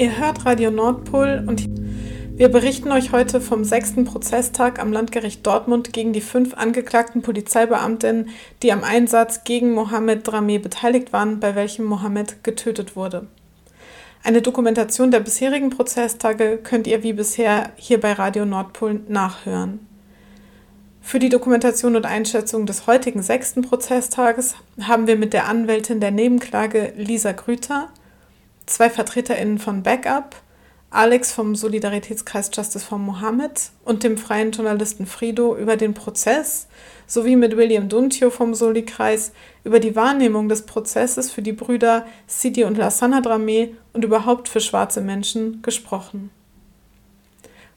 Ihr hört Radio Nordpol und wir berichten euch heute vom sechsten Prozesstag am Landgericht Dortmund gegen die fünf angeklagten Polizeibeamtinnen, die am Einsatz gegen Mohamed Drameh beteiligt waren, bei welchem Mohamed getötet wurde. Eine Dokumentation der bisherigen Prozesstage könnt ihr wie bisher hier bei Radio Nordpol nachhören. Für die Dokumentation und Einschätzung des heutigen sechsten Prozesstages haben wir mit der Anwältin der Nebenklage Lisa Grüter, zwei VertreterInnen von Backup, Alex vom Solidaritätskreis Justice for Mohammed und dem freien Journalisten Frido über den Prozess sowie mit William Duntio vom Soli-Kreis über die Wahrnehmung des Prozesses für die Brüder Sidi und Lassana Dramé und überhaupt für schwarze Menschen gesprochen.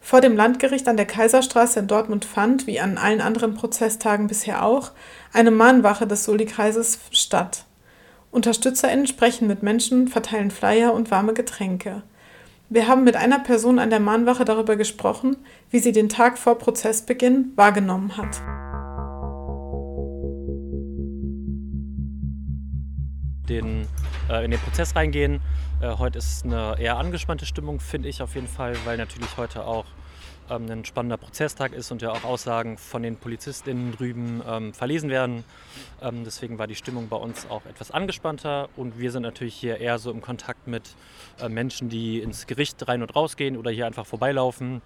Vor dem Landgericht an der Kaiserstraße in Dortmund fand, wie an allen anderen Prozesstagen bisher auch, eine Mahnwache des Soli-Kreises statt. UnterstützerInnen sprechen mit Menschen, verteilen Flyer und warme Getränke. Wir haben mit einer Person an der Mahnwache darüber gesprochen, wie sie den Tag vor Prozessbeginn wahrgenommen hat. Den, äh, in den Prozess reingehen. Äh, heute ist eine eher angespannte Stimmung, finde ich auf jeden Fall, weil natürlich heute auch ähm, ein spannender Prozesstag ist und ja auch Aussagen von den PolizistInnen drüben ähm, verlesen werden. Ähm, deswegen war die Stimmung bei uns auch etwas angespannter und wir sind natürlich hier eher so im Kontakt mit äh, Menschen, die ins Gericht rein und raus gehen oder hier einfach vorbeilaufen.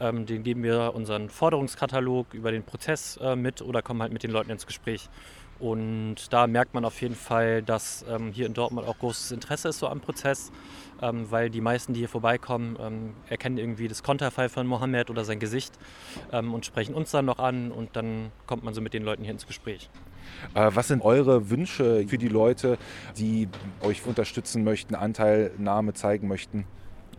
Ähm, denen geben wir unseren Forderungskatalog über den Prozess äh, mit oder kommen halt mit den Leuten ins Gespräch. Und da merkt man auf jeden Fall, dass ähm, hier in Dortmund auch großes Interesse ist so am Prozess, ähm, weil die meisten, die hier vorbeikommen, ähm, erkennen irgendwie das Konterfei von Mohammed oder sein Gesicht ähm, und sprechen uns dann noch an und dann kommt man so mit den Leuten hier ins Gespräch. Äh, was sind eure Wünsche für die Leute, die euch unterstützen möchten, Anteilnahme zeigen möchten?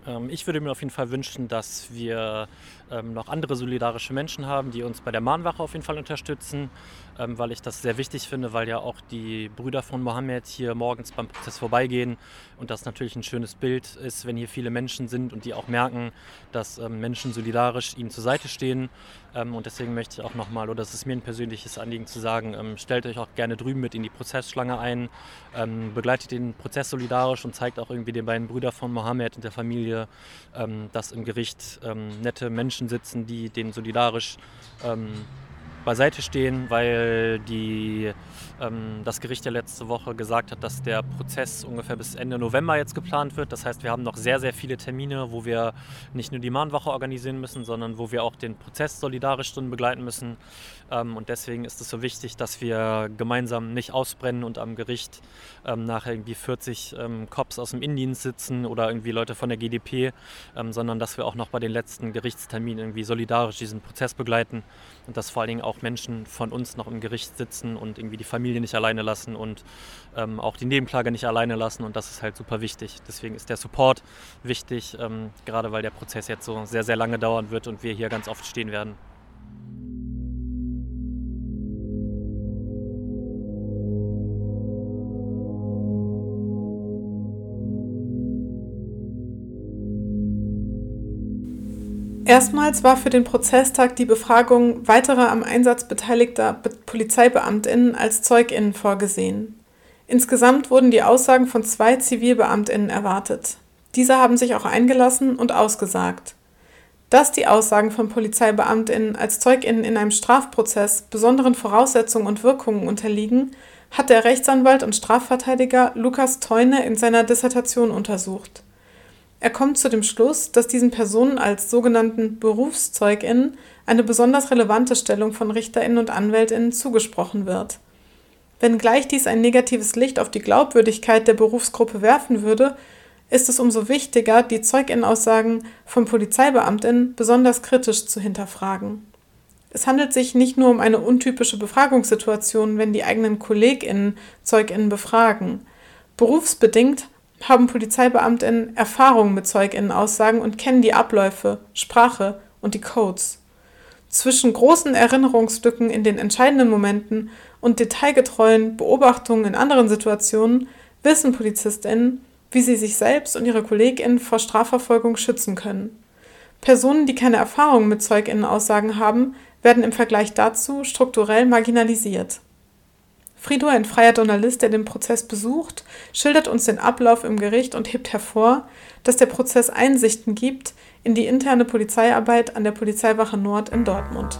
Ähm, ich würde mir auf jeden Fall wünschen, dass wir ähm, noch andere solidarische Menschen haben, die uns bei der Mahnwache auf jeden Fall unterstützen, ähm, weil ich das sehr wichtig finde, weil ja auch die Brüder von Mohammed hier morgens beim Prozess vorbeigehen und das natürlich ein schönes Bild ist, wenn hier viele Menschen sind und die auch merken, dass Menschen solidarisch ihnen zur Seite stehen. und deswegen möchte ich auch nochmal, oder es ist mir ein persönliches Anliegen zu sagen, stellt euch auch gerne drüben mit in die Prozessschlange ein, begleitet den Prozess solidarisch und zeigt auch irgendwie den beiden Brüdern von Mohammed und der Familie, dass im Gericht nette Menschen Menschen sitzen, die denen solidarisch ähm, beiseite stehen, weil die, ähm, das Gericht ja letzte Woche gesagt hat, dass der Prozess ungefähr bis Ende November jetzt geplant wird. Das heißt, wir haben noch sehr, sehr viele Termine, wo wir nicht nur die Mahnwache organisieren müssen, sondern wo wir auch den Prozess solidarisch drin begleiten müssen. Ähm, und deswegen ist es so wichtig, dass wir gemeinsam nicht ausbrennen und am Gericht ähm, nachher irgendwie 40 ähm, Cops aus dem Indienst sitzen oder irgendwie Leute von der GDP, ähm, sondern dass wir auch noch bei den letzten Gerichtsterminen irgendwie solidarisch diesen Prozess begleiten und dass vor allen Dingen auch Menschen von uns noch im Gericht sitzen und irgendwie die Familie nicht alleine lassen und ähm, auch die Nebenklage nicht alleine lassen und das ist halt super wichtig. Deswegen ist der Support wichtig, ähm, gerade weil der Prozess jetzt so sehr, sehr lange dauern wird und wir hier ganz oft stehen werden. Erstmals war für den Prozesstag die Befragung weiterer am Einsatz beteiligter Polizeibeamtinnen als Zeuginnen vorgesehen. Insgesamt wurden die Aussagen von zwei Zivilbeamtinnen erwartet. Diese haben sich auch eingelassen und ausgesagt. Dass die Aussagen von Polizeibeamtinnen als Zeuginnen in einem Strafprozess besonderen Voraussetzungen und Wirkungen unterliegen, hat der Rechtsanwalt und Strafverteidiger Lukas Teune in seiner Dissertation untersucht er kommt zu dem Schluss, dass diesen Personen als sogenannten BerufszeugInnen eine besonders relevante Stellung von RichterInnen und AnwältInnen zugesprochen wird. Wenngleich dies ein negatives Licht auf die Glaubwürdigkeit der Berufsgruppe werfen würde, ist es umso wichtiger, die ZeugInnenaussagen von PolizeibeamtInnen besonders kritisch zu hinterfragen. Es handelt sich nicht nur um eine untypische Befragungssituation, wenn die eigenen KollegInnen ZeugInnen befragen. Berufsbedingt haben PolizeibeamtInnen Erfahrung mit ZeugInnen-Aussagen und kennen die Abläufe, Sprache und die Codes. Zwischen großen Erinnerungslücken in den entscheidenden Momenten und detailgetreuen Beobachtungen in anderen Situationen wissen PolizistInnen, wie sie sich selbst und ihre KollegInnen vor Strafverfolgung schützen können. Personen, die keine Erfahrung mit ZeugInnen-Aussagen haben, werden im Vergleich dazu strukturell marginalisiert. Frido, ein freier Journalist, der den Prozess besucht, schildert uns den Ablauf im Gericht und hebt hervor, dass der Prozess Einsichten gibt in die interne Polizeiarbeit an der Polizeiwache Nord in Dortmund.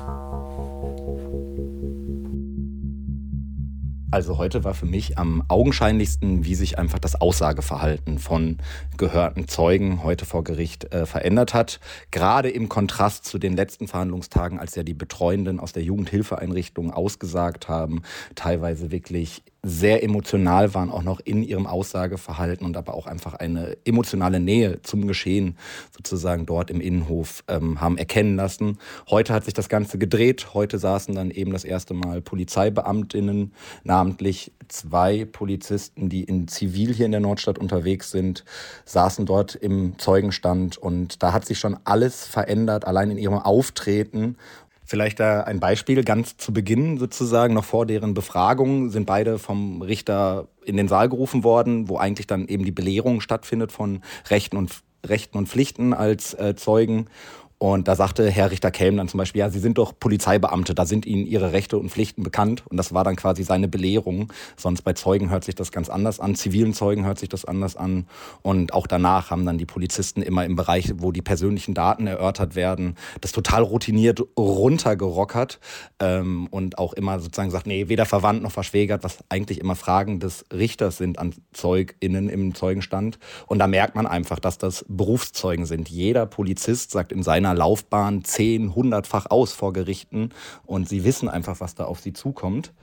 Also heute war für mich am augenscheinlichsten, wie sich einfach das Aussageverhalten von gehörten Zeugen heute vor Gericht äh, verändert hat. Gerade im Kontrast zu den letzten Verhandlungstagen, als ja die Betreuenden aus der Jugendhilfeeinrichtung ausgesagt haben, teilweise wirklich sehr emotional waren, auch noch in ihrem Aussageverhalten und aber auch einfach eine emotionale Nähe zum Geschehen sozusagen dort im Innenhof ähm, haben erkennen lassen. Heute hat sich das Ganze gedreht. Heute saßen dann eben das erste Mal Polizeibeamtinnen, namentlich zwei Polizisten, die in Zivil hier in der Nordstadt unterwegs sind, saßen dort im Zeugenstand und da hat sich schon alles verändert, allein in ihrem Auftreten Vielleicht da ein Beispiel. Ganz zu Beginn sozusagen, noch vor deren Befragung, sind beide vom Richter in den Saal gerufen worden, wo eigentlich dann eben die Belehrung stattfindet von Rechten und, Rechten und Pflichten als äh, Zeugen. Und da sagte Herr Richter Kelm dann zum Beispiel, ja, Sie sind doch Polizeibeamte, da sind Ihnen Ihre Rechte und Pflichten bekannt. Und das war dann quasi seine Belehrung. Sonst bei Zeugen hört sich das ganz anders an, zivilen Zeugen hört sich das anders an. Und auch danach haben dann die Polizisten immer im Bereich, wo die persönlichen Daten erörtert werden, das total routiniert runtergerockert ähm, und auch immer sozusagen sagt, nee, weder verwandt noch verschwägert, was eigentlich immer Fragen des Richters sind an ZeugInnen im Zeugenstand. Und da merkt man einfach, dass das Berufszeugen sind. Jeder Polizist sagt in seiner Laufbahn zehn, hundertfach aus vor Gerichten und sie wissen einfach, was da auf sie zukommt.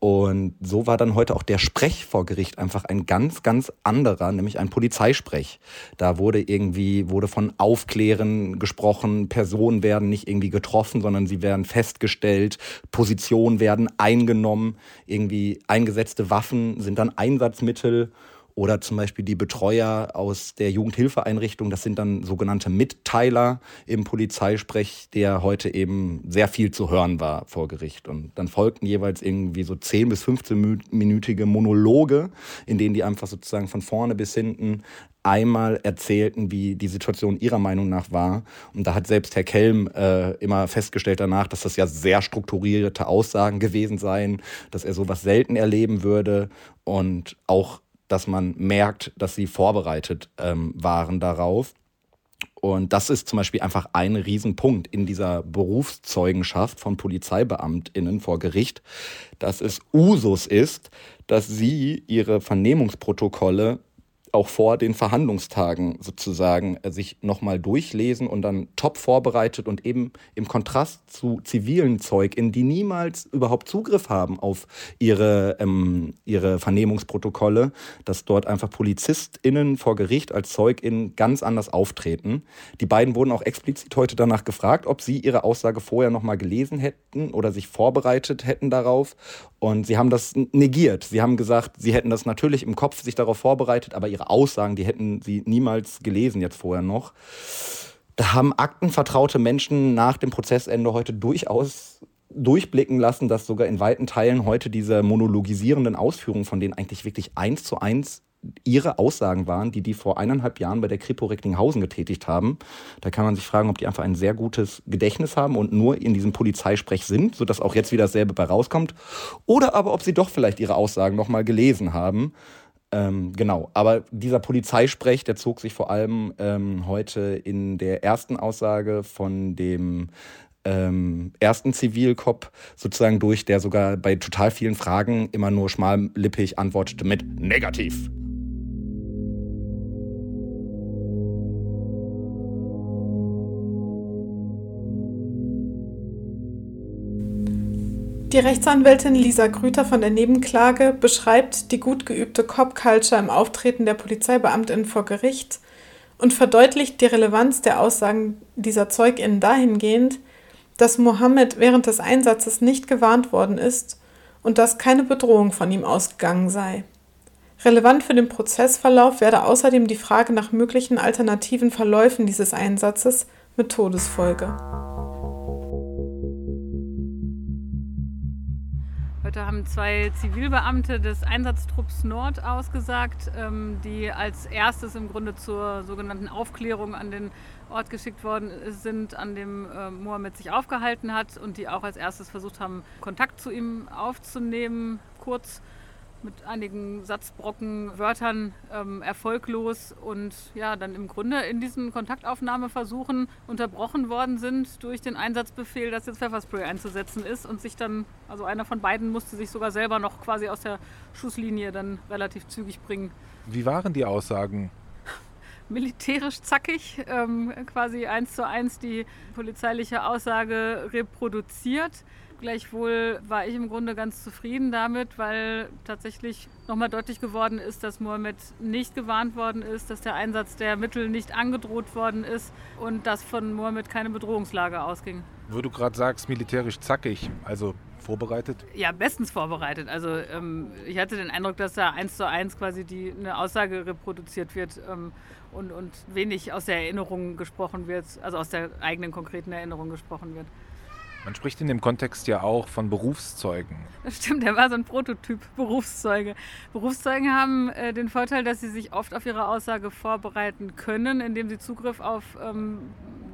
Und so war dann heute auch der Sprech vor Gericht einfach ein ganz, ganz anderer, nämlich ein Polizeisprech. Da wurde irgendwie, wurde von Aufklären gesprochen, Personen werden nicht irgendwie getroffen, sondern sie werden festgestellt, Positionen werden eingenommen, irgendwie eingesetzte Waffen sind dann Einsatzmittel oder zum Beispiel die Betreuer aus der Jugendhilfeeinrichtung, das sind dann sogenannte Mitteiler im Polizeisprech, der heute eben sehr viel zu hören war vor Gericht. Und dann folgten jeweils irgendwie so 10 bis 15-minütige Monologe, in denen die einfach sozusagen von vorne bis hinten einmal erzählten, wie die Situation ihrer Meinung nach war. Und da hat selbst Herr Kelm äh, immer festgestellt danach, dass das ja sehr strukturierte Aussagen gewesen seien, dass er sowas selten erleben würde und auch dass man merkt, dass sie vorbereitet ähm, waren darauf. Und das ist zum Beispiel einfach ein Riesenpunkt in dieser Berufszeugenschaft von PolizeibeamtInnen vor Gericht, dass es Usus ist, dass sie ihre Vernehmungsprotokolle auch vor den Verhandlungstagen sozusagen äh, sich nochmal durchlesen und dann top vorbereitet und eben im Kontrast zu zivilen ZeugInnen, die niemals überhaupt Zugriff haben auf ihre, ähm, ihre Vernehmungsprotokolle, dass dort einfach PolizistInnen vor Gericht als ZeugInnen ganz anders auftreten. Die beiden wurden auch explizit heute danach gefragt, ob sie ihre Aussage vorher nochmal gelesen hätten oder sich vorbereitet hätten darauf. Und sie haben das negiert. Sie haben gesagt, sie hätten das natürlich im Kopf sich darauf vorbereitet, aber ihre Aussagen, die hätten sie niemals gelesen jetzt vorher noch. Da haben aktenvertraute Menschen nach dem Prozessende heute durchaus durchblicken lassen, dass sogar in weiten Teilen heute diese monologisierenden Ausführungen, von denen eigentlich wirklich eins zu eins ihre Aussagen waren, die die vor eineinhalb Jahren bei der Kripo Recklinghausen getätigt haben. Da kann man sich fragen, ob die einfach ein sehr gutes Gedächtnis haben und nur in diesem Polizeisprech sind, sodass auch jetzt wieder dasselbe bei rauskommt. Oder aber ob sie doch vielleicht ihre Aussagen nochmal gelesen haben. Ähm, genau, aber dieser Polizeisprech, der zog sich vor allem ähm, heute in der ersten Aussage von dem ähm, ersten Zivilkop sozusagen durch, der sogar bei total vielen Fragen immer nur schmallippig antwortete mit negativ. Die Rechtsanwältin Lisa Grüter von der Nebenklage beschreibt die gut geübte Cop-Culture im Auftreten der Polizeibeamtinnen vor Gericht und verdeutlicht die Relevanz der Aussagen dieser ZeugInnen dahingehend, dass Mohammed während des Einsatzes nicht gewarnt worden ist und dass keine Bedrohung von ihm ausgegangen sei. Relevant für den Prozessverlauf werde außerdem die Frage nach möglichen alternativen Verläufen dieses Einsatzes mit Todesfolge. Heute haben zwei Zivilbeamte des Einsatztrupps Nord ausgesagt, ähm, die als erstes im Grunde zur sogenannten Aufklärung an den Ort geschickt worden sind, an dem äh, Mohammed sich aufgehalten hat und die auch als erstes versucht haben, Kontakt zu ihm aufzunehmen, kurz mit einigen Satzbrocken, Wörtern ähm, erfolglos und ja, dann im Grunde in diesen Kontaktaufnahmeversuchen unterbrochen worden sind durch den Einsatzbefehl, dass jetzt Pfefferspray einzusetzen ist und sich dann, also einer von beiden musste sich sogar selber noch quasi aus der Schusslinie dann relativ zügig bringen. Wie waren die Aussagen? Militärisch zackig, ähm, quasi eins zu eins die polizeiliche Aussage reproduziert. Gleichwohl war ich im Grunde ganz zufrieden damit, weil tatsächlich nochmal deutlich geworden ist, dass Mohammed nicht gewarnt worden ist, dass der Einsatz der Mittel nicht angedroht worden ist und dass von Mohammed keine Bedrohungslage ausging. Wo du gerade sagst, militärisch zackig, also vorbereitet? Ja, bestens vorbereitet. Also ähm, ich hatte den Eindruck, dass da eins zu eins quasi die, eine Aussage reproduziert wird ähm, und, und wenig aus der Erinnerung gesprochen wird, also aus der eigenen konkreten Erinnerung gesprochen wird. Man spricht in dem Kontext ja auch von Berufszeugen. Das stimmt, der war so ein Prototyp Berufszeuge. Berufszeugen haben äh, den Vorteil, dass sie sich oft auf ihre Aussage vorbereiten können, indem sie Zugriff auf ähm,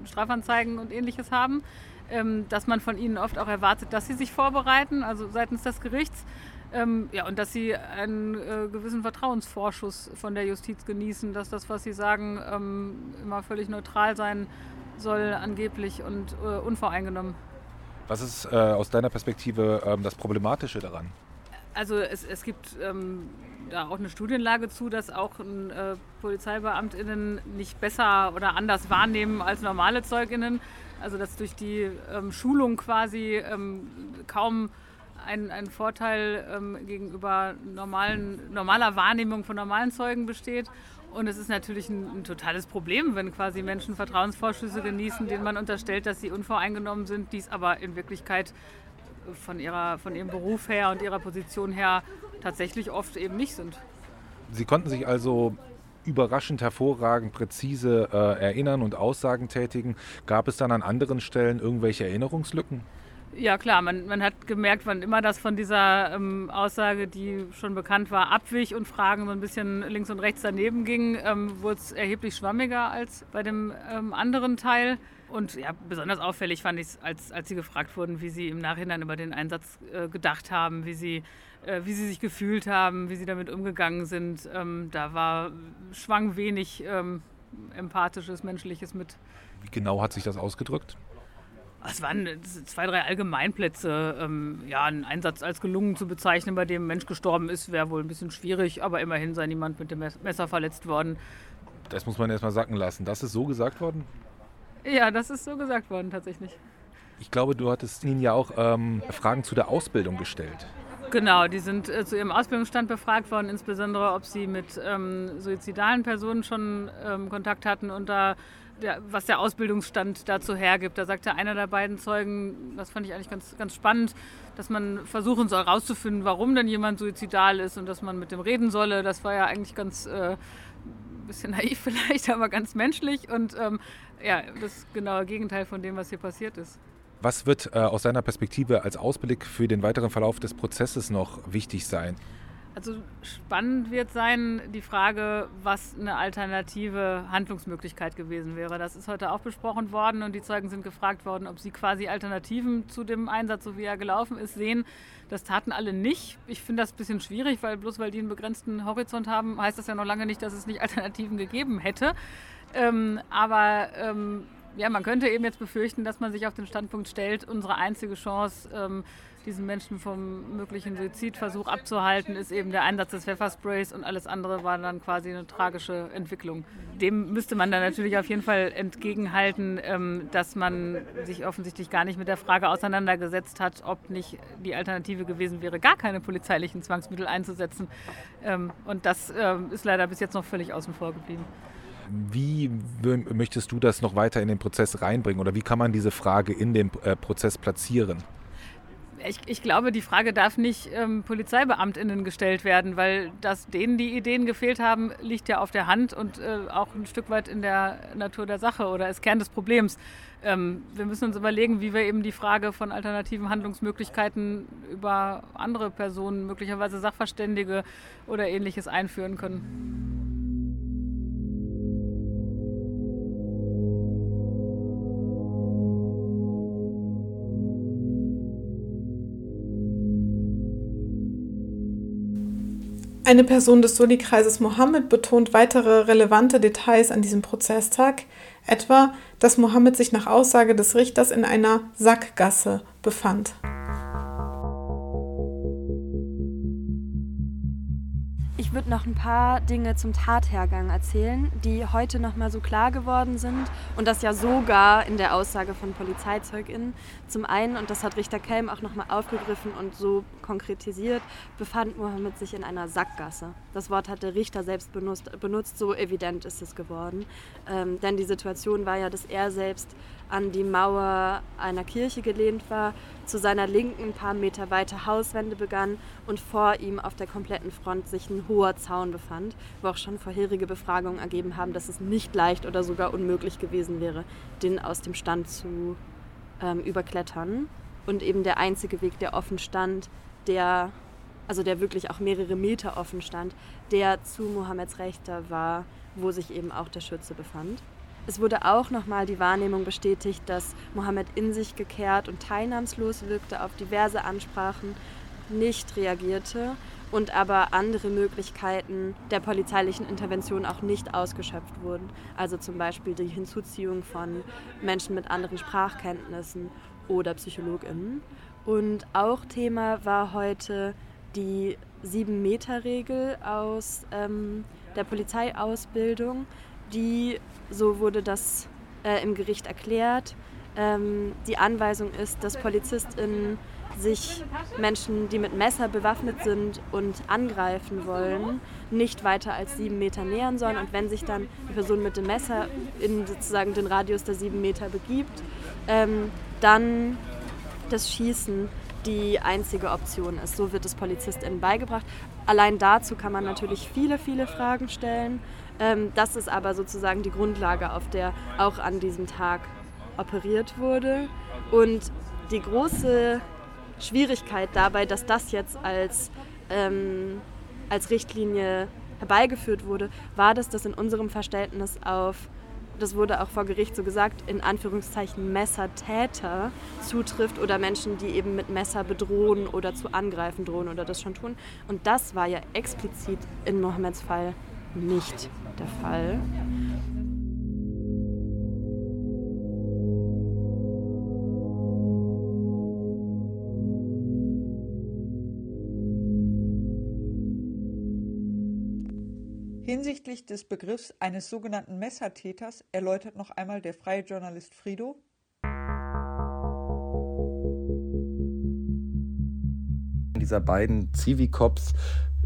Strafanzeigen und ähnliches haben. Ähm, dass man von ihnen oft auch erwartet, dass sie sich vorbereiten, also seitens des Gerichts. Ähm, ja, und dass sie einen äh, gewissen Vertrauensvorschuss von der Justiz genießen, dass das, was sie sagen, ähm, immer völlig neutral sein soll, angeblich und äh, unvoreingenommen. Was ist äh, aus deiner Perspektive ähm, das Problematische daran? Also es, es gibt ähm, da auch eine Studienlage zu, dass auch äh, PolizeibeamtInnen nicht besser oder anders wahrnehmen als normale ZeugInnen. Also dass durch die ähm, Schulung quasi ähm, kaum ein, ein Vorteil ähm, gegenüber normalen, normaler Wahrnehmung von normalen Zeugen besteht. Und es ist natürlich ein, ein, totales Problem, wenn quasi Menschen Vertrauensvorschüsse genießen, denen man unterstellt, dass sie unvoreingenommen sind, dies aber in Wirklichkeit von, ihrer, von ihrem Beruf her und ihrer Position her tatsächlich oft eben nicht sind. Sie konnten sich also überraschend hervorragend präzise äh, erinnern und Aussagen tätigen. Gab es dann an anderen Stellen irgendwelche Erinnerungslücken? Ja klar, man, man hat gemerkt, wann immer das von dieser ähm, Aussage, die schon bekannt war, abwich und Fragen so ein bisschen links und rechts daneben ging, ähm, wurde es erheblich schwammiger als bei dem ähm, anderen Teil. Und ja, besonders auffällig fand ich es, als, als sie gefragt wurden, wie sie im Nachhinein über den Einsatz äh, gedacht haben, wie sie, äh, wie sie sich gefühlt haben, wie sie damit umgegangen sind. Ähm, da war schwang wenig ähm, empathisches, menschliches mit. Wie genau hat sich das ausgedrückt? Es waren zwei, drei Allgemeinplätze. Ähm, ja, einen Einsatz als gelungen zu bezeichnen, bei dem ein Mensch gestorben ist, wäre wohl ein bisschen schwierig, aber immerhin sei niemand mit dem Messer verletzt worden. Das muss man erstmal sacken lassen. Das ist so gesagt worden? Ja, das ist so gesagt worden, tatsächlich. Ich glaube, du hattest ihnen ja auch ähm, Fragen zu der Ausbildung gestellt. Genau, die sind äh, zu ihrem Ausbildungsstand befragt worden, insbesondere ob sie mit ähm, suizidalen Personen schon ähm, Kontakt hatten und da der, was der Ausbildungsstand dazu hergibt. Da sagte einer der beiden Zeugen, das fand ich eigentlich ganz, ganz spannend, dass man versuchen soll herauszufinden, warum denn jemand suizidal ist und dass man mit dem reden solle. Das war ja eigentlich ganz äh, bisschen naiv vielleicht, aber ganz menschlich und ähm, ja, das genaue Gegenteil von dem, was hier passiert ist. Was wird äh, aus deiner Perspektive als Ausblick für den weiteren Verlauf des Prozesses noch wichtig sein? Also spannend wird sein die Frage, was eine alternative Handlungsmöglichkeit gewesen wäre. Das ist heute auch besprochen worden und die Zeugen sind gefragt worden, ob sie quasi Alternativen zu dem Einsatz, so wie er gelaufen ist, sehen. Das taten alle nicht. Ich finde das ein bisschen schwierig, weil bloß weil die einen begrenzten Horizont haben, heißt das ja noch lange nicht, dass es nicht Alternativen gegeben hätte. Ähm, aber ähm, ja, man könnte eben jetzt befürchten, dass man sich auf den Standpunkt stellt, unsere einzige Chance, ähm, diesen Menschen vom möglichen Suizidversuch abzuhalten, ist eben der Einsatz des Pfeffersprays und alles andere war dann quasi eine tragische Entwicklung. Dem müsste man dann natürlich auf jeden Fall entgegenhalten, ähm, dass man sich offensichtlich gar nicht mit der Frage auseinandergesetzt hat, ob nicht die Alternative gewesen wäre, gar keine polizeilichen Zwangsmittel einzusetzen. Ähm, und das ähm, ist leider bis jetzt noch völlig außen vor geblieben. Wie möchtest du das noch weiter in den Prozess reinbringen oder wie kann man diese Frage in den äh, Prozess platzieren? Ich, ich, glaube, die Frage darf nicht ähm, PolizeibeamtInnen gestellt werden, weil dass denen die Ideen gefehlt haben, liegt ja auf der Hand und äh, auch ein Stück weit in der Natur der Sache oder ist Kern des Problems. Ähm, wir müssen uns überlegen, wie wir eben die Frage von alternativen Handlungsmöglichkeiten über andere Personen, möglicherweise Sachverständige oder ähnliches einführen können. Eine Person des Soli-Kreises Mohammed betont weitere relevante Details an diesem Prozesstag, etwa, dass Mohammed sich nach Aussage des Richters in einer Sackgasse befand. Würde noch ein paar Dinge zum Tathergang erzählen, die heute noch mal so klar geworden sind und das ja sogar in der Aussage von PolizeizeugInnen. Zum einen, und das hat Richter Kelm auch noch mal aufgegriffen und so konkretisiert, befand Mohammed sich in einer Sackgasse. Das Wort hat der Richter selbst benutzt, benutzt so evident ist es geworden. Ähm, denn die Situation war ja, dass er selbst an die Mauer einer Kirche gelehnt war, zu seiner Linken ein paar Meter weiter Hauswände begann und vor ihm auf der kompletten Front sich ein hoher Zaun befand, wo auch schon vorherige Befragungen ergeben haben, dass es nicht leicht oder sogar unmöglich gewesen wäre, den aus dem Stand zu ähm, überklettern. Und eben der einzige Weg, der offen stand, der, also der wirklich auch mehrere Meter offen stand, der zu Mohammeds Rechter war, wo sich eben auch der Schütze befand. Es wurde auch nochmal die Wahrnehmung bestätigt, dass Mohammed in sich gekehrt und teilnahmslos wirkte, auf diverse Ansprachen nicht reagierte und aber andere Möglichkeiten der polizeilichen Intervention auch nicht ausgeschöpft wurden. Also zum Beispiel die Hinzuziehung von Menschen mit anderen Sprachkenntnissen oder PsychologInnen. Und auch Thema war heute die Sieben-Meter-Regel aus ähm, der Polizeiausbildung, die so wurde das äh, im Gericht erklärt. Ähm, die Anweisung ist, dass PolizistInnen sich Menschen, die mit Messer bewaffnet sind und angreifen wollen, nicht weiter als sieben Meter nähern sollen. Und wenn sich dann die Person mit dem Messer in sozusagen den Radius der sieben Meter begibt, ähm, dann das Schießen die einzige Option ist. So wird es PolizistInnen beigebracht. Allein dazu kann man natürlich viele, viele Fragen stellen. Ähm, das ist aber sozusagen die Grundlage, auf der auch an diesem Tag operiert wurde. Und die große Schwierigkeit dabei, dass das jetzt als, ähm, als Richtlinie herbeigeführt wurde, war, dass das in unserem Verständnis auf, das wurde auch vor Gericht so gesagt, in Anführungszeichen Messertäter zutrifft oder Menschen, die eben mit Messer bedrohen oder zu angreifen drohen oder das schon tun. Und das war ja explizit in Mohammeds Fall nicht der Fall. Hinsichtlich des Begriffs eines sogenannten Messertäters erläutert noch einmal der freie Journalist Frido. Dieser beiden Civikops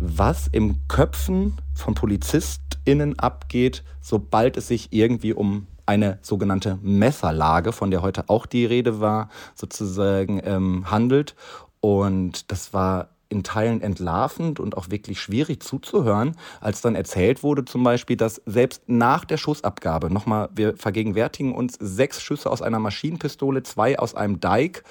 was im Köpfen von PolizistInnen abgeht, sobald es sich irgendwie um eine sogenannte Messerlage, von der heute auch die Rede war, sozusagen ähm, handelt. Und das war in Teilen entlarvend und auch wirklich schwierig zuzuhören, als dann erzählt wurde zum Beispiel, dass selbst nach der Schussabgabe, nochmal, wir vergegenwärtigen uns sechs Schüsse aus einer Maschinenpistole, zwei aus einem Dike,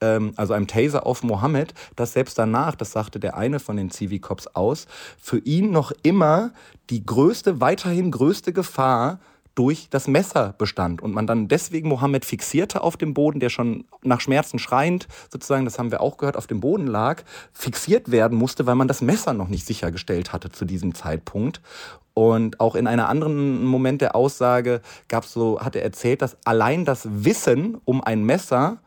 ähm, also einem Taser auf Mohammed, dass selbst danach, das sagte der eine von den Civikops aus, für ihn noch immer die größte, weiterhin größte Gefahr durch das Messer bestand und man dann deswegen Mohammed fixierte auf dem Boden, der schon nach Schmerzen schreiend, sozusagen, das haben wir auch gehört, auf dem Boden lag, fixiert werden musste, weil man das Messer noch nicht sichergestellt hatte zu diesem Zeitpunkt. Und auch in einem anderen Moment der Aussage gab so, hat er erzählt, dass allein das Wissen um ein Messer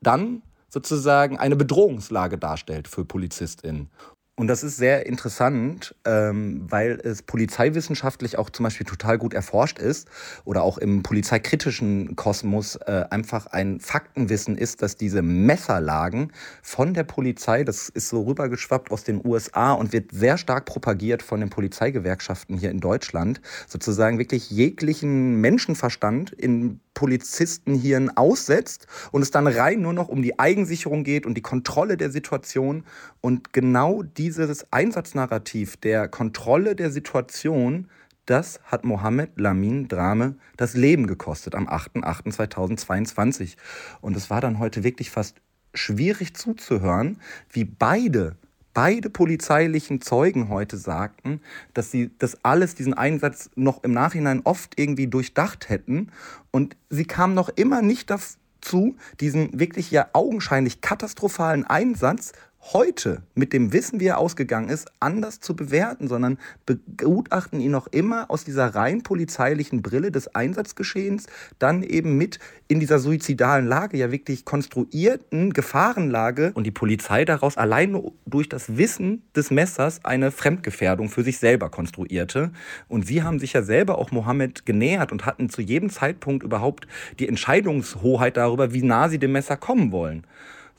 dann sozusagen eine Bedrohungslage darstellt für PolizistInnen. Und das ist sehr interessant, ähm, weil es polizeiwissenschaftlich auch zum Beispiel total gut erforscht ist oder auch im polizeikritischen Kosmos äh, einfach ein Faktenwissen ist, dass diese Messerlagen von der Polizei, das ist so rübergeschwappt aus den USA und wird sehr stark propagiert von den Polizeigewerkschaften hier in Deutschland, sozusagen wirklich jeglichen Menschenverstand in Polizistenhirn aussetzt und es dann rein nur noch um die Eigensicherung geht und die Kontrolle der Situation. Und genau dieses Einsatznarrativ der Kontrolle der Situation, das hat Mohammed Lamin Drame das Leben gekostet am 8.8.2022. Und es war dann heute wirklich fast schwierig zuzuhören, wie beide beide polizeilichen Zeugen heute sagten, dass sie das alles, diesen Einsatz noch im Nachhinein oft irgendwie durchdacht hätten. Und sie kamen noch immer nicht dazu, diesen wirklich ja augenscheinlich katastrophalen Einsatz heute mit dem Wissen, wie er ausgegangen ist, anders zu bewerten, sondern begutachten ihn noch immer aus dieser rein polizeilichen Brille des Einsatzgeschehens, dann eben mit in dieser suizidalen Lage, ja wirklich konstruierten Gefahrenlage und die Polizei daraus allein durch das Wissen des Messers eine Fremdgefährdung für sich selber konstruierte. Und sie haben sich ja selber auch Mohammed genähert und hatten zu jedem Zeitpunkt überhaupt die Entscheidungshoheit darüber, wie nah sie dem Messer kommen wollen.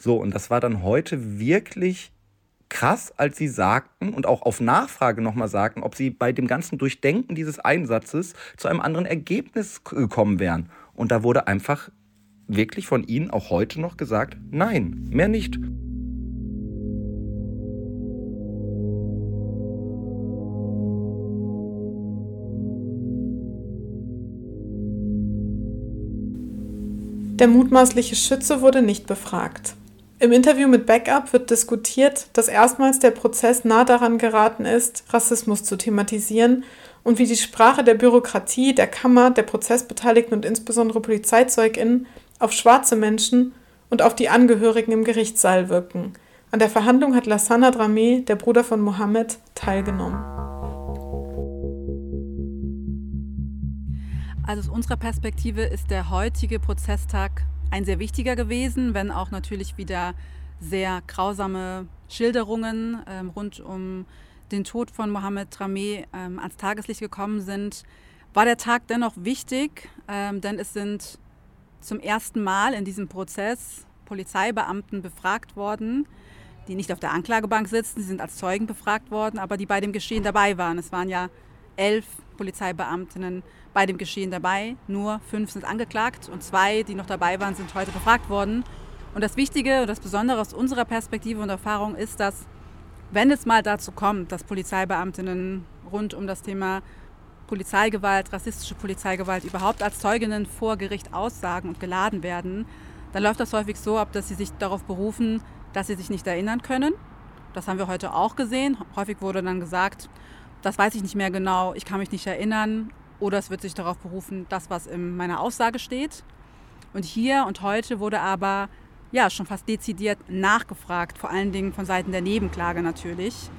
So, und das war dann heute wirklich krass, als sie sagten und auch auf Nachfrage nochmal sagten, ob sie bei dem ganzen Durchdenken dieses Einsatzes zu einem anderen Ergebnis gekommen wären. Und da wurde einfach wirklich von ihnen auch heute noch gesagt, nein, mehr nicht. Der mutmaßliche Schütze wurde nicht befragt. Im Interview mit Backup wird diskutiert, dass erstmals der Prozess nah daran geraten ist, Rassismus zu thematisieren und wie die Sprache der Bürokratie, der Kammer, der Prozessbeteiligten und insbesondere PolizeizeugInnen auf schwarze Menschen und auf die Angehörigen im Gerichtssaal wirken. An der Verhandlung hat Lassana Dramé, der Bruder von Mohammed, teilgenommen. Also aus unserer Perspektive ist der heutige Prozesstag ein sehr wichtiger gewesen, wenn auch natürlich wieder sehr grausame Schilderungen ähm, rund um den Tod von Mohammed Trameh ähm, ans Tageslicht gekommen sind, war der Tag dennoch wichtig, ähm, denn es sind zum ersten Mal in diesem Prozess Polizeibeamten befragt worden, die nicht auf der Anklagebank sitzen, sie sind als Zeugen befragt worden, aber die bei dem Geschehen dabei waren. Es waren ja elf Polizeibeamtinnen bei dem Geschehen dabei. Nur fünf sind angeklagt und zwei, die noch dabei waren, sind heute befragt worden. Und das Wichtige und das Besondere aus unserer Perspektive und Erfahrung ist, dass wenn es mal dazu kommt, dass Polizeibeamtinnen rund um das Thema Polizeigewalt, rassistische Polizeigewalt überhaupt als Zeuginnen vor Gericht aussagen und geladen werden, dann läuft das häufig so ab, dass sie sich darauf berufen, dass sie sich nicht erinnern können. Das haben wir heute auch gesehen. Häufig wurde dann gesagt, das weiß ich nicht mehr genau, ich kann mich nicht erinnern oder es wird sich darauf berufen, das, was in meiner Aussage steht. Und hier und heute wurde aber ja schon fast dezidiert nachgefragt, vor allen Dingen von Seiten der Nebenklage natürlich.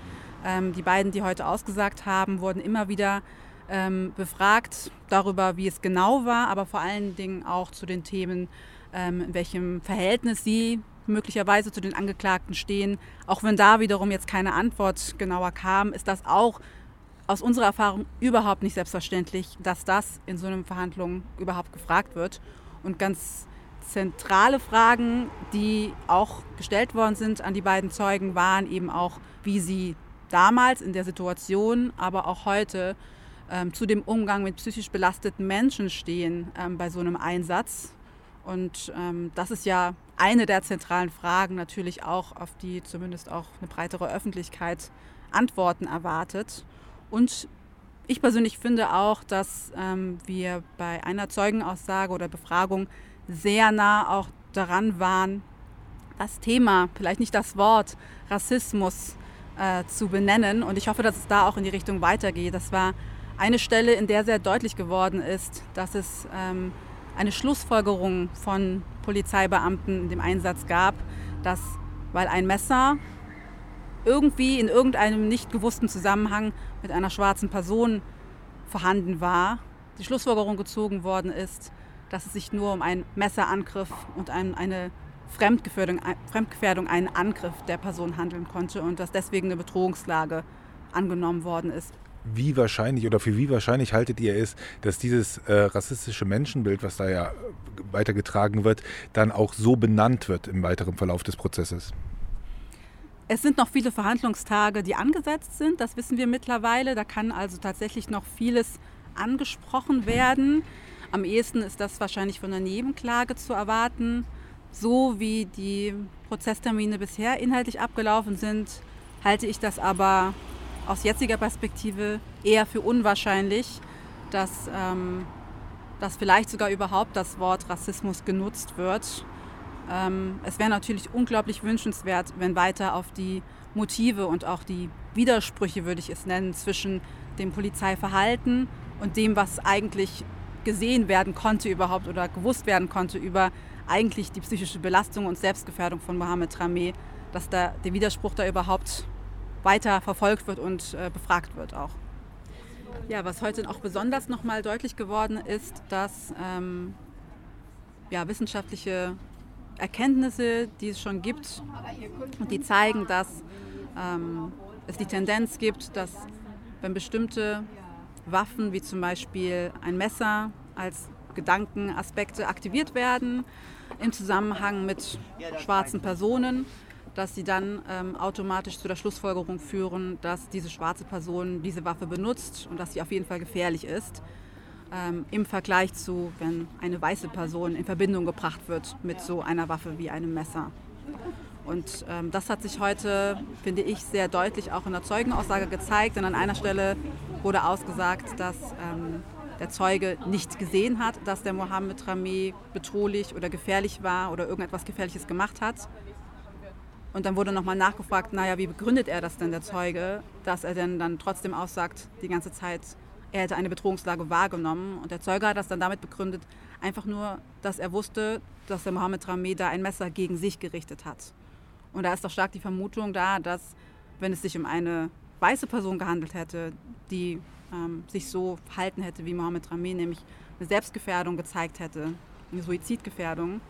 Ähm, die beiden, die heute ausgesagt haben, wurden immer wieder ähm, befragt darüber, wie es genau war, aber vor allen Dingen auch zu den Themen, ähm, in welchem Verhältnis sie möglicherweise zu den Angeklagten stehen. Auch wenn da wiederum jetzt keine Antwort genauer kam, ist das auch aus unserer Erfahrung überhaupt nicht selbstverständlich, dass das in so einer Verhandlung überhaupt gefragt wird. Und ganz zentrale Fragen, die auch gestellt worden sind an die beiden Zeugen, waren eben auch, wie sie damals in der Situation, aber auch heute ähm, zu dem Umgang mit psychisch belasteten Menschen stehen ähm, bei so einem Einsatz. Und ähm, das ist ja eine der zentralen Fragen natürlich auch, auf die zumindest auch eine breitere Öffentlichkeit Antworten erwartet. Und ich persönlich finde auch, dass ähm, wir bei einer Zeugenaussage oder Befragung sehr nah auch daran waren, das Thema, vielleicht nicht das Wort Rassismus äh, zu benennen. Und ich hoffe, dass es da auch in die Richtung weitergeht. Das war eine Stelle, in der sehr deutlich geworden ist, dass es ähm, eine Schlussfolgerung von Polizeibeamten in dem Einsatz gab, dass weil ein Messer irgendwie in irgendeinem nicht gewussten Zusammenhang mit einer schwarzen Person vorhanden war, die Schlussfolgerung gezogen worden ist, dass es sich nur um einen Messerangriff und ein, eine Fremdgefährdung, Fremdgefährdung, einen Angriff der Person handeln konnte und dass deswegen eine Bedrohungslage angenommen worden ist. Wie wahrscheinlich oder für wie wahrscheinlich haltet ihr es, dass dieses äh, rassistische Menschenbild, was da ja weitergetragen wird, dann auch so benannt wird im weiteren Verlauf des Prozesses? Es sind noch viele Verhandlungstage, die angesetzt sind, das wissen wir mittlerweile. Da kann also tatsächlich noch vieles angesprochen werden. Am ehesten ist das wahrscheinlich von der Nebenklage zu erwarten. So wie die Prozesstermine bisher inhaltlich abgelaufen sind, halte ich das aber aus jetziger Perspektive eher für unwahrscheinlich, dass, ähm, dass vielleicht sogar überhaupt das Wort Rassismus genutzt wird. Ähm, es wäre natürlich unglaublich wünschenswert, wenn weiter auf die Motive und auch die Widersprüche, würde ich es nennen, zwischen dem Polizeiverhalten und dem, was eigentlich gesehen werden konnte überhaupt oder gewusst werden konnte über eigentlich die psychische Belastung und Selbstgefährdung von Mohammed Rameh, dass da der Widerspruch da überhaupt weiter verfolgt wird und äh, befragt wird auch. Ja, was heute auch besonders nochmal deutlich geworden ist, dass ähm, ja, wissenschaftliche Erkenntnisse, die es schon gibt, die zeigen, dass ähm, es die Tendenz gibt, dass wenn bestimmte Waffen wie zum Beispiel ein Messer als Gedankenaspekte aktiviert werden im Zusammenhang mit schwarzen Personen, dass sie dann ähm, automatisch zu der Schlussfolgerung führen, dass diese schwarze Person diese Waffe benutzt und dass sie auf jeden Fall gefährlich ist. Ähm, Im Vergleich zu, wenn eine weiße Person in Verbindung gebracht wird mit so einer Waffe wie einem Messer. Und ähm, das hat sich heute, finde ich, sehr deutlich auch in der Zeugenaussage gezeigt. Denn an einer Stelle wurde ausgesagt, dass ähm, der Zeuge nicht gesehen hat, dass der Mohammed Rameh bedrohlich oder gefährlich war oder irgendetwas Gefährliches gemacht hat. Und dann wurde nochmal nachgefragt, naja, wie begründet er das denn, der Zeuge, dass er denn dann trotzdem aussagt, die ganze Zeit, er hätte eine Bedrohungslage wahrgenommen. Und der Zeuge hat das dann damit begründet, einfach nur, dass er wusste, dass der Mohammed Rameh da ein Messer gegen sich gerichtet hat. Und da ist doch stark die Vermutung da, dass wenn es sich um eine weiße Person gehandelt hätte, die ähm, sich so verhalten hätte wie Mohammed Rameh, nämlich eine Selbstgefährdung gezeigt hätte, eine Suizidgefährdung,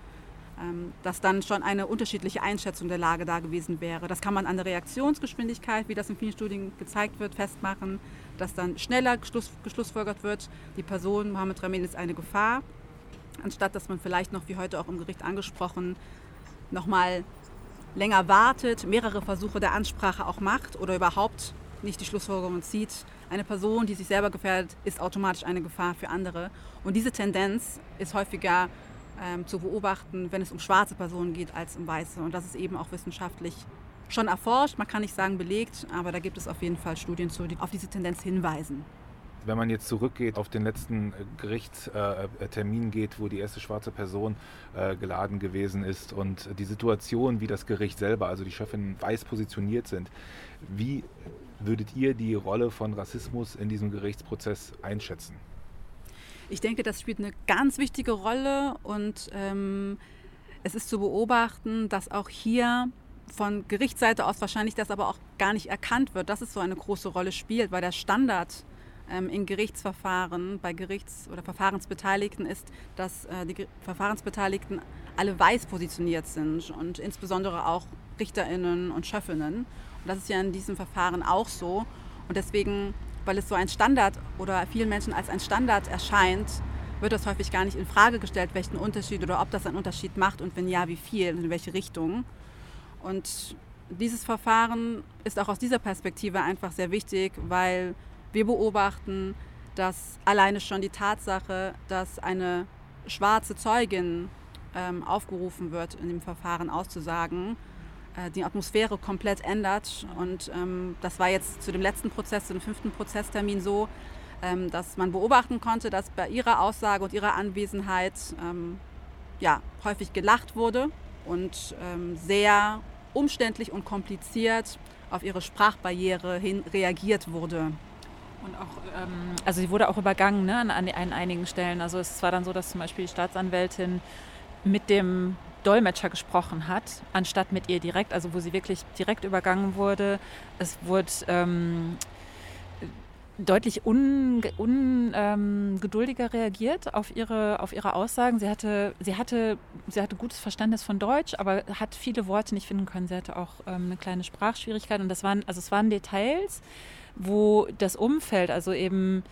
dass dann schon eine unterschiedliche Einschätzung der Lage da gewesen wäre. Das kann man an der Reaktionsgeschwindigkeit, wie das in vielen Studien gezeigt wird, festmachen, dass dann schneller geschlussfolgert wird, die Person Mohammed Ramin ist eine Gefahr, anstatt dass man vielleicht noch, wie heute auch im Gericht angesprochen, nochmal länger wartet, mehrere Versuche der Ansprache auch macht oder überhaupt nicht die Schlussfolgerung zieht, eine Person, die sich selber gefährdet, ist automatisch eine Gefahr für andere. Und diese Tendenz ist häufiger ähm, zu beobachten, wenn es um schwarze Personen geht, als um weiße. Und das ist eben auch wissenschaftlich schon erforscht, man kann nicht sagen belegt, aber da gibt es auf jeden Fall Studien zu, die auf diese Tendenz hinweisen. Wenn man jetzt zurückgeht auf den letzten äh, Gerichtstermin geht, wo die erste schwarze Person äh, geladen gewesen ist und die Situation, wie das Gericht selber, also die Chefin weiß positioniert sind, wie würdet ihr die Rolle von Rassismus in diesem Gerichtsprozess einschätzen? Ich denke, das spielt eine ganz wichtige Rolle und ähm, es ist zu beobachten, dass auch hier von Gerichtsseite aus wahrscheinlich das aber auch gar nicht erkannt wird, dass es so eine große Rolle spielt, weil der Standard ähm, in Gerichtsverfahren bei Gerichts- oder Verfahrensbeteiligten ist, dass äh, die Verfahrensbeteiligten alle weiß positioniert sind und insbesondere auch Richterinnen und Schöffinnen. Und das ist ja in diesem Verfahren auch so. Und deswegen weil es so ein Standard oder vielen Menschen als ein Standard erscheint, wird das häufig gar nicht in Frage gestellt, welchen Unterschied oder ob das einen Unterschied macht und wenn ja, wie viel, in welche Richtung. Und dieses Verfahren ist auch aus dieser Perspektive einfach sehr wichtig, weil wir beobachten, dass alleine schon die Tatsache, dass eine schwarze Zeugin ähm, aufgerufen wird, in dem Verfahren auszusagen, die Atmosphäre komplett ändert. Und ähm, das war jetzt zu dem letzten Prozess, zu dem fünften Prozesstermin so, ähm, dass man beobachten konnte, dass bei ihrer Aussage und ihrer Anwesenheit ähm, ja, häufig gelacht wurde und ähm, sehr umständlich und kompliziert auf ihre Sprachbarriere hin reagiert wurde. Und auch, ähm, also sie wurde auch übergangen ne, an, an, einigen Stellen. Also es war dann so, dass zum Beispiel die Staatsanwältin mit dem Dolmetscher gesprochen hat, anstatt mit ihr direkt, also wo sie wirklich direkt übergangen wurde. Es wurde ähm, deutlich ungeduldiger un, ähm, reagiert auf ihre, auf ihre Aussagen. Sie hatte, sie, hatte, sie hatte gutes Verständnis von Deutsch, aber hat viele Worte nicht finden können. Sie hatte auch ähm, eine kleine Sprachschwierigkeit und das waren, also es waren Details, wo das Umfeld, also eben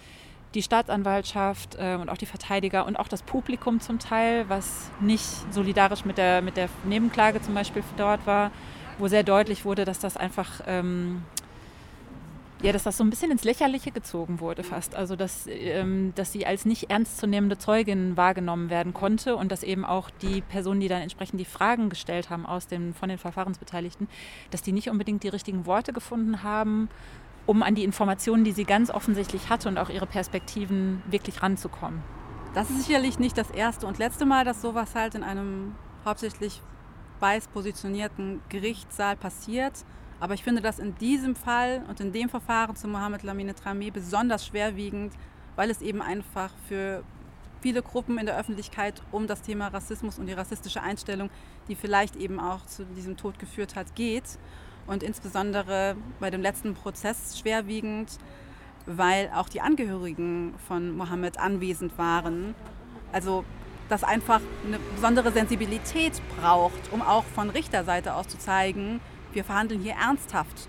die Staatsanwaltschaft äh, und auch die Verteidiger und auch das Publikum zum Teil, was nicht solidarisch mit der, mit der Nebenklage zum Beispiel dort war, wo sehr deutlich wurde, dass das einfach, ähm, ja, dass das so ein bisschen ins Lächerliche gezogen wurde fast. Also, dass, ähm, dass sie als nicht ernstzunehmende Zeugin wahrgenommen werden konnte und dass eben auch die Personen, die dann entsprechend die Fragen gestellt haben aus den, von den Verfahrensbeteiligten, dass die nicht unbedingt die richtigen Worte gefunden haben um an die Informationen, die sie ganz offensichtlich hatte und auch ihre Perspektiven wirklich ranzukommen. Das ist sicherlich nicht das erste und letzte Mal, dass sowas halt in einem hauptsächlich weiß positionierten Gerichtssaal passiert. Aber ich finde das in diesem Fall und in dem Verfahren zu Mohamed Lamine Tramé besonders schwerwiegend, weil es eben einfach für viele Gruppen in der Öffentlichkeit um das Thema Rassismus und die rassistische Einstellung, die vielleicht eben auch zu diesem Tod geführt hat, geht. Und insbesondere bei dem letzten Prozess schwerwiegend, weil auch die Angehörigen von Mohammed anwesend waren. Also das einfach eine besondere Sensibilität braucht, um auch von Richterseite aus zu zeigen, wir verhandeln hier ernsthaft.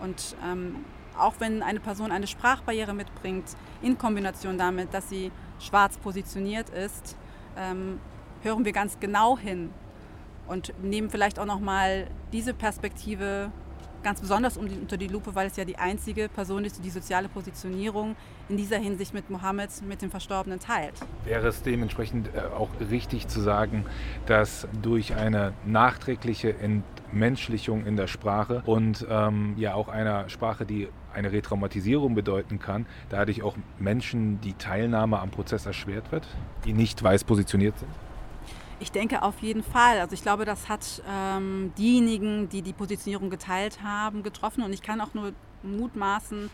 Und ähm, auch wenn eine Person eine Sprachbarriere mitbringt, in Kombination damit, dass sie schwarz positioniert ist, ähm, hören wir ganz genau hin und nehmen vielleicht auch nochmal diese Perspektive ganz besonders unter die Lupe, weil es ja die einzige Person ist, die die soziale Positionierung in dieser Hinsicht mit Mohammed, mit dem Verstorbenen teilt. Wäre es dementsprechend äh, auch richtig zu sagen, dass durch eine nachträgliche Entmenschlichung in der Sprache und ähm, ja auch einer Sprache, die eine Retraumatisierung bedeuten kann, dadurch auch Menschen die Teilnahme am Prozess erschwert wird, die nicht weiß positioniert sind? Ich denke auf jeden Fall. Also ich glaube, das hat ähm, diejenigen, die die Positionierung geteilt haben, getroffen. Und ich kann auch nur mutmaßen,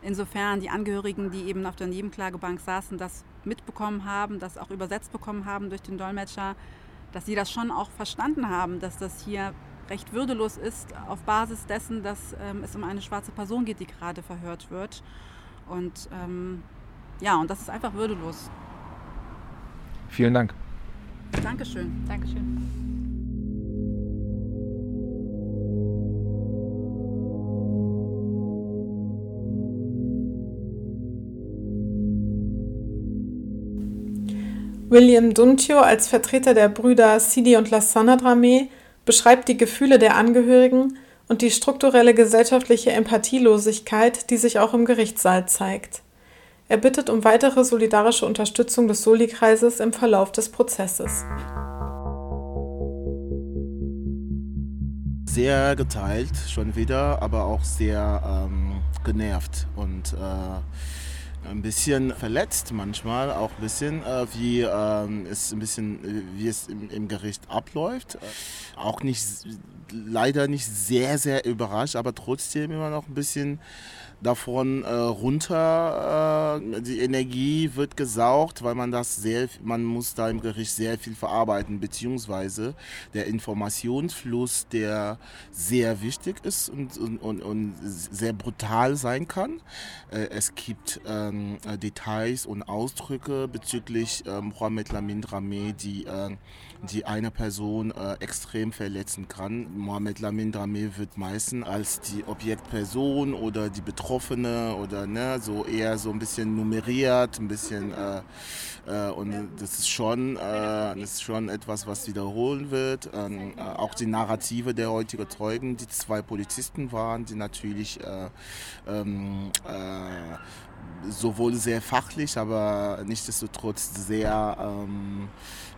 insofern die Angehörigen, die eben auf der Nebenklagebank saßen, das mitbekommen haben, das auch übersetzt bekommen haben durch den Dolmetscher, dass sie das schon auch verstanden haben, dass das hier recht würdelos ist, auf Basis dessen, dass ähm, es um eine schwarze Person geht, die gerade verhört wird. Und ähm, ja, und das ist einfach würdelos. Vielen Dank. Dankeschön. Dankeschön. William Duntio als Vertreter der Brüder Sidi und Lassana Dramé beschreibt die Gefühle der Angehörigen und die strukturelle gesellschaftliche Empathielosigkeit, die sich auch im Gerichtssaal zeigt. Er bittet um weitere solidarische Unterstützung des Soli-Kreises im Verlauf des Prozesses. Sehr geteilt schon wieder, aber auch sehr ähm, genervt und äh, ein bisschen verletzt manchmal, auch ein bisschen, äh, wie äh, es ein bisschen, wie es im, im Gericht abläuft. Auch nicht, leider nicht sehr, sehr überrascht, aber trotzdem immer noch ein bisschen davon äh, runter. Äh, die Energie wird gesaugt, weil man das sehr, man muss da im Gericht sehr viel verarbeiten, beziehungsweise der Informationsfluss, der sehr wichtig ist und, und, und, und sehr brutal sein kann. Äh, es gibt ähm, Details und Ausdrücke bezüglich ähm, Mohamed Lamin Dramé, die, äh, die eine Person äh, extrem verletzen kann. Mohamed Lamin Dramé wird meistens als die Objektperson oder die Betroffene oder ne, so eher so ein bisschen nummeriert, ein bisschen äh, äh, und das ist schon, äh, das ist schon etwas, was wiederholen wird. Ähm, äh, auch die Narrative der heutigen Zeugen, die zwei Polizisten waren, die natürlich äh, ähm, äh, sowohl sehr fachlich, aber nichtsdestotrotz sehr, ähm,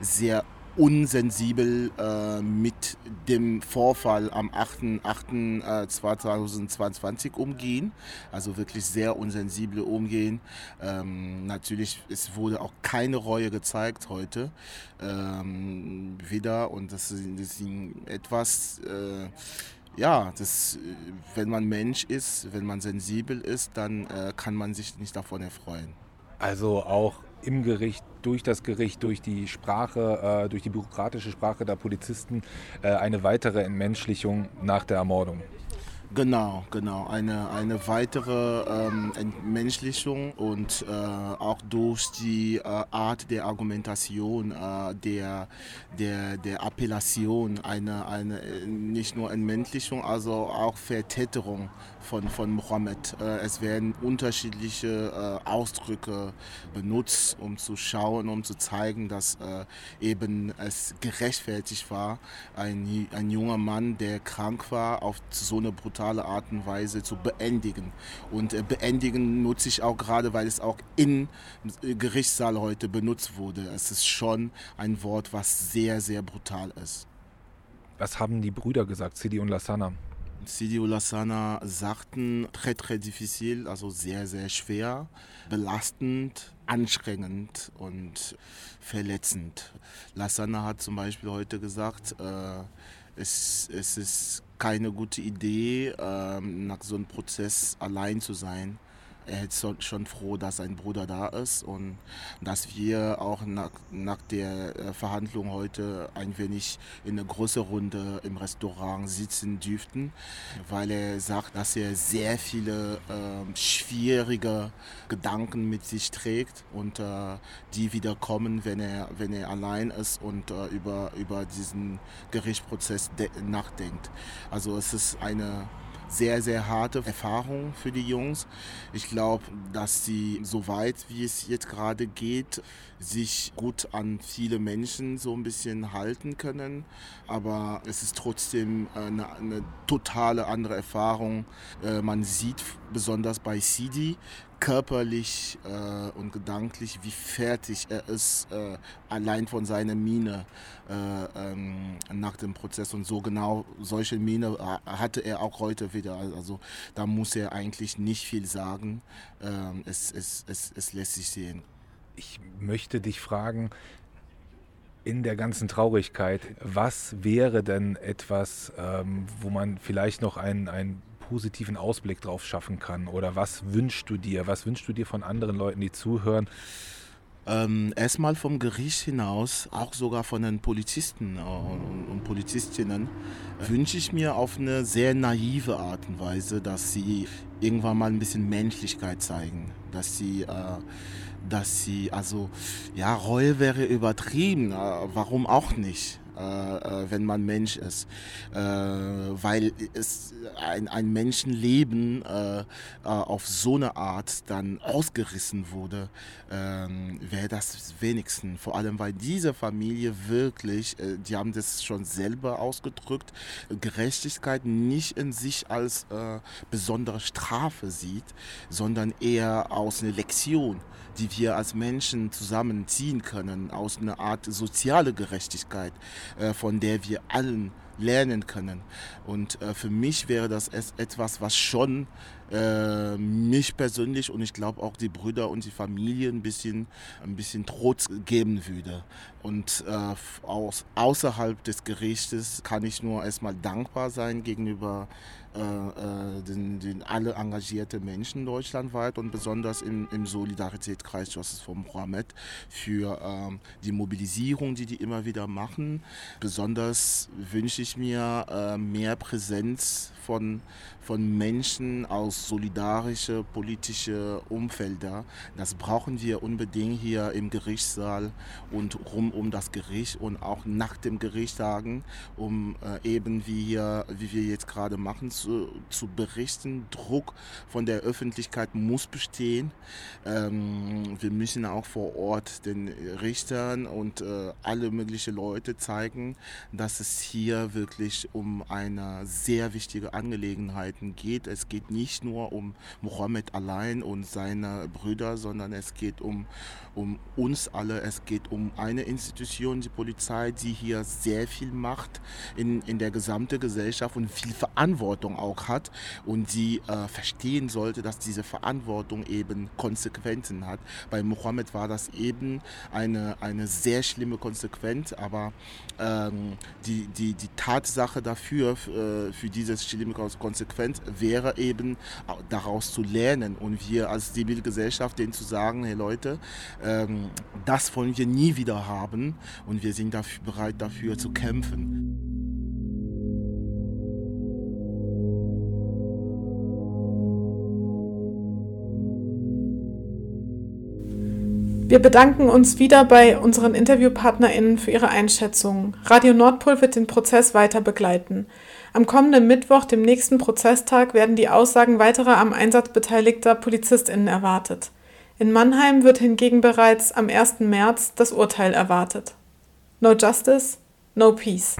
sehr unsensibel äh, mit dem Vorfall am 8.8.2022 äh, umgehen. Also wirklich sehr unsensibel umgehen. Ähm, natürlich, es wurde auch keine Reue gezeigt heute ähm, wieder und das ist, etwas... Äh, ja, das, wenn man Mensch ist, wenn man sensibel ist, dann äh, kann man sich nicht davon erfreuen. Also auch im Gericht, durch das Gericht, durch die Sprache, äh, durch die bürokratische Sprache der Polizisten äh, eine weitere Entmenschlichung nach der Ermordung. Genau, genau. Eine, eine weitere ähm, Entmenschlichung und äh, auch durch die äh, Art der Argumentation, äh, der, der, der Appellation, eine, eine nicht nur Entmenschlichung, also auch Vertäterung von, von Mohammed. Äh, es werden unterschiedliche äh, Ausdrücke benutzt, um zu schauen, um zu zeigen, dass äh, eben es gerechtfertigt war, ein, ein junger Mann, der krank war, auf so eine brutale Art und Weise zu beendigen. Und beendigen nutze ich auch gerade, weil es auch im Gerichtssaal heute benutzt wurde. Es ist schon ein Wort, was sehr, sehr brutal ist. Was haben die Brüder gesagt, Sidi und Lassana? Sidi Lassana sagten, très, très difficile, also sehr, sehr schwer, belastend, anstrengend und verletzend. Lassana hat zum Beispiel heute gesagt, äh, es, es ist keine gute Idee, äh, nach so einem Prozess allein zu sein. Er ist schon froh, dass sein Bruder da ist und dass wir auch nach, nach der äh, Verhandlung heute ein wenig in einer größeren Runde im Restaurant sitzen dürften, weil er sagt, dass er sehr viele äh, schwierige Gedanken mit sich trägt und äh, die wieder kommen, wenn er, wenn er allein ist und äh, über, über diesen Gerichtsprozess nachdenkt. Also es ist eine sehr, sehr harte Erfahrung für die Jungs. Ich glaube, dass sie so weit, wie es jetzt gerade geht, sich gut an viele Menschen so ein bisschen halten können. Aber es ist trotzdem eine, eine totale andere Erfahrung. Äh, man sieht besonders bei Sidi, körperlich äh, und gedanklich, wie fertig er ist, äh, allein von seiner Mine äh, ähm, nach dem Prozess. Und so genau solche Mine äh, hatte er auch heute wieder. Also da muss er eigentlich nicht viel sagen. Ähm, es, es, es, es lässt sich sehen. Ich möchte dich fragen, in der ganzen Traurigkeit, was wäre denn etwas, ähm, wo man vielleicht noch ein, ein positiven Ausblick drauf schaffen kann? Oder was wünschst du dir? Was wünschst du dir von anderen Leuten, die zuhören? Ähm, erstmal vom Gericht hinaus, auch sogar von den Polizisten und, und Polizistinnen, wünsche ich mir auf eine sehr naive Art und Weise, dass sie irgendwann mal ein bisschen Menschlichkeit zeigen, dass sie, äh, dass sie, also ja, Reue wäre übertrieben, äh, warum auch nicht? Äh, äh, wenn man Mensch ist. Äh, weil es ein, ein Menschenleben auf so eine Art dann ausgerissen wurde, ähm, wäre das wenigstens. Vor allem, weil diese Familie wirklich, die haben das schon selber ausgedrückt, Gerechtigkeit nicht in sich als besondere Strafe sieht, sondern eher aus einer Lektion die wir als Menschen zusammenziehen können, aus einer Art soziale Gerechtigkeit, äh, von der wir allen lernen können. Und äh, für mich wäre das etwas, was schon äh, mich persönlich und ich glaube auch die Brüder und die Familie ein bisschen, ein bisschen Trotz geben würde. Und aus, außerhalb des Gerichtes kann ich nur erstmal dankbar sein gegenüber den, den alle engagierte Menschen deutschlandweit und besonders im, im Solidaritätskreis Justice von Mohammed für ähm, die Mobilisierung, die die immer wieder machen. Besonders wünsche ich mir äh, mehr Präsenz von, von Menschen aus solidarische politische Umfelder. Das brauchen wir unbedingt hier im Gerichtssaal und rum um das Gericht und auch nach dem Gerichtstagen, um äh, eben wie, hier, wie wir jetzt gerade machen, zu, berichten. Druck von der Öffentlichkeit muss bestehen. Ähm, wir müssen auch vor Ort den Richtern und äh, alle möglichen Leute zeigen, dass es hier wirklich um eine sehr wichtige Angelegenheit geht. Es geht nicht nur um Mohammed allein und seine Brüder, sondern es geht um, um uns alle. Es geht um eine Institution, die Polizei, die hier sehr viel macht in, in der gesamten Gesellschaft und viel Verantwortung auch hat und die äh, verstehen sollte, dass diese Verantwortung eben Konsequenzen hat. Bei Mohammed war das eben eine, eine sehr schlimme Konsequenz, aber ähm, die, die, die Tatsache dafür, äh, für diese schlimme Konsequenz, wäre eben daraus zu lernen und wir als Zivilgesellschaft denen zu sagen, hey Leute, ähm, das wollen wir nie wieder haben und wir sind dafür, bereit dafür zu kämpfen. Wir bedanken uns wieder bei unseren InterviewpartnerInnen für ihre Einschätzung. Radio Nordpol wird den Prozess weiter begleiten. Am kommenden Mittwoch, dem nächsten Prozesstag, werden die Aussagen weiterer am Einsatz beteiligter PolizistInnen erwartet. In Mannheim wird hingegen bereits am 1. März das Urteil erwartet. No Justice, no Peace.